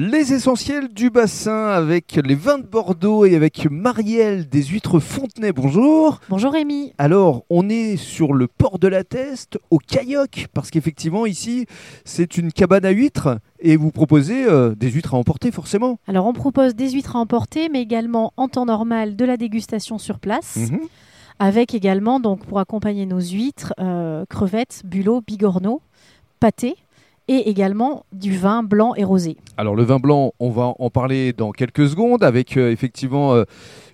Les essentiels du bassin avec les vins de Bordeaux et avec Marielle des huîtres Fontenay. Bonjour. Bonjour Rémi. Alors, on est sur le port de la Teste, au Cailloc, parce qu'effectivement, ici, c'est une cabane à huîtres et vous proposez euh, des huîtres à emporter, forcément. Alors, on propose des huîtres à emporter, mais également en temps normal de la dégustation sur place. Mhm. Avec également, donc, pour accompagner nos huîtres, euh, crevettes, bulots, bigorneaux, pâtés et également du vin blanc et rosé. Alors, le vin blanc, on va en parler dans quelques secondes avec euh, effectivement euh,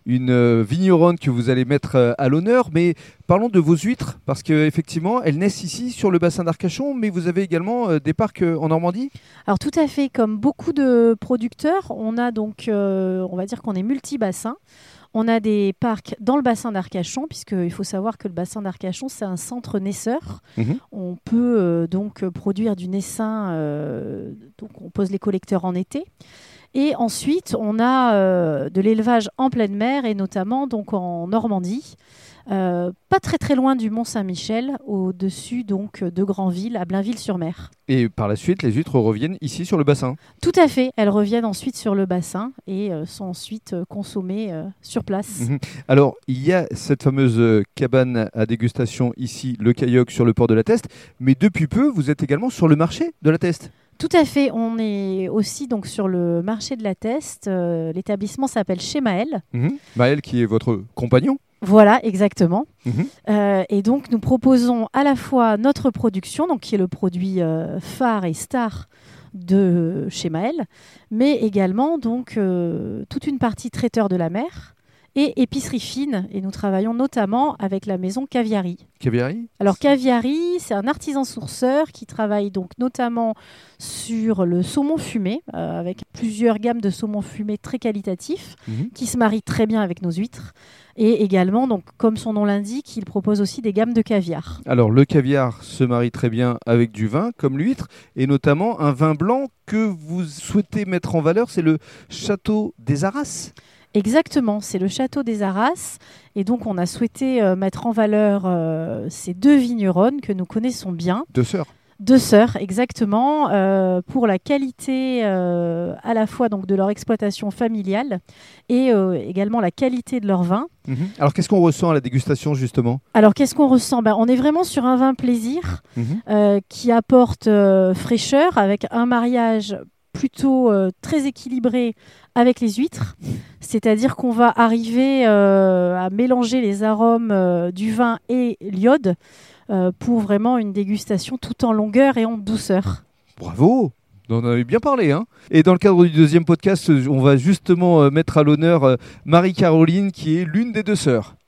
une euh, vigneronne que vous allez mettre à l'honneur. Mais parlons de vos huîtres, parce qu'effectivement, elles naissent ici sur le bassin d'Arcachon, mais vous avez également des parcs en Normandie? Alors tout à fait, comme beaucoup de producteurs, on a donc, on va dire qu'on est multi-bassin. On a des parcs dans le bassin d'Arcachon, puisqu'il faut savoir que le bassin d'Arcachon, c'est un centre naisseur. Mhm. On peut euh, donc produire du naissin, euh, donc on pose les collecteurs en été. Et ensuite, on a euh, de l'élevage en pleine mer, et notamment donc en Normandie, euh, pas très très loin du Mont Saint-Michel, au-dessus donc de Granville, à Blainville-sur-Mer. Et par la suite, les huîtres reviennent ici sur le bassin. Tout à fait, elles reviennent ensuite sur le bassin et euh, sont ensuite consommées euh, sur place. Mhm. Alors, il y a cette fameuse cabane à dégustation ici, le Cailloc, sur le port de la Teste, mais depuis peu, vous êtes également sur le marché de la Teste. Tout à fait, on est aussi donc sur le marché de la Teste. Euh, L'établissement s'appelle Chez Maël. Mhm. Maël, qui est votre compagnon. Voilà, exactement. Mhm. Euh, et donc, nous proposons à la fois notre production, donc qui est le produit euh, phare et star de chez Maël, mais également donc euh, toute une partie traiteur de la mer et épicerie fine. Et nous travaillons notamment avec la maison Caviari. Caviari Alors Caviari, c'est un artisan sourceur qui travaille donc notamment sur le saumon fumé, euh, avec plusieurs gammes de saumon fumé très qualitatifs, Mhm. qui se marient très bien avec nos huîtres. Et également, donc, comme son nom l'indique, il propose aussi des gammes de caviar. Alors, le caviar se marie très bien avec du vin, comme l'huître, et notamment un vin blanc que vous souhaitez mettre en valeur, c'est le Château des Arras. Exactement, c'est le château des Arras. Et donc, on a souhaité euh, mettre en valeur euh, ces deux vigneronnes que nous connaissons bien. Deux sœurs. Deux sœurs, exactement, euh, pour la qualité à la fois donc, de leur exploitation familiale et également la qualité de leur vin. Mhm. Alors, qu'est-ce qu'on ressent à la dégustation, justement? Alors, qu'est-ce qu'on ressent? Ben, On est vraiment sur un vin plaisir Mhm. qui apporte fraîcheur avec un mariage plutôt euh, très équilibré avec les huîtres. C'est-à-dire qu'on va arriver euh, à mélanger les arômes euh, du vin et l'iode pour vraiment une dégustation tout en longueur et en douceur. Bravo on en avait bien parlé. Hein et dans le cadre du deuxième podcast, on va justement mettre à l'honneur Marie-Caroline, qui est l'une des deux sœurs.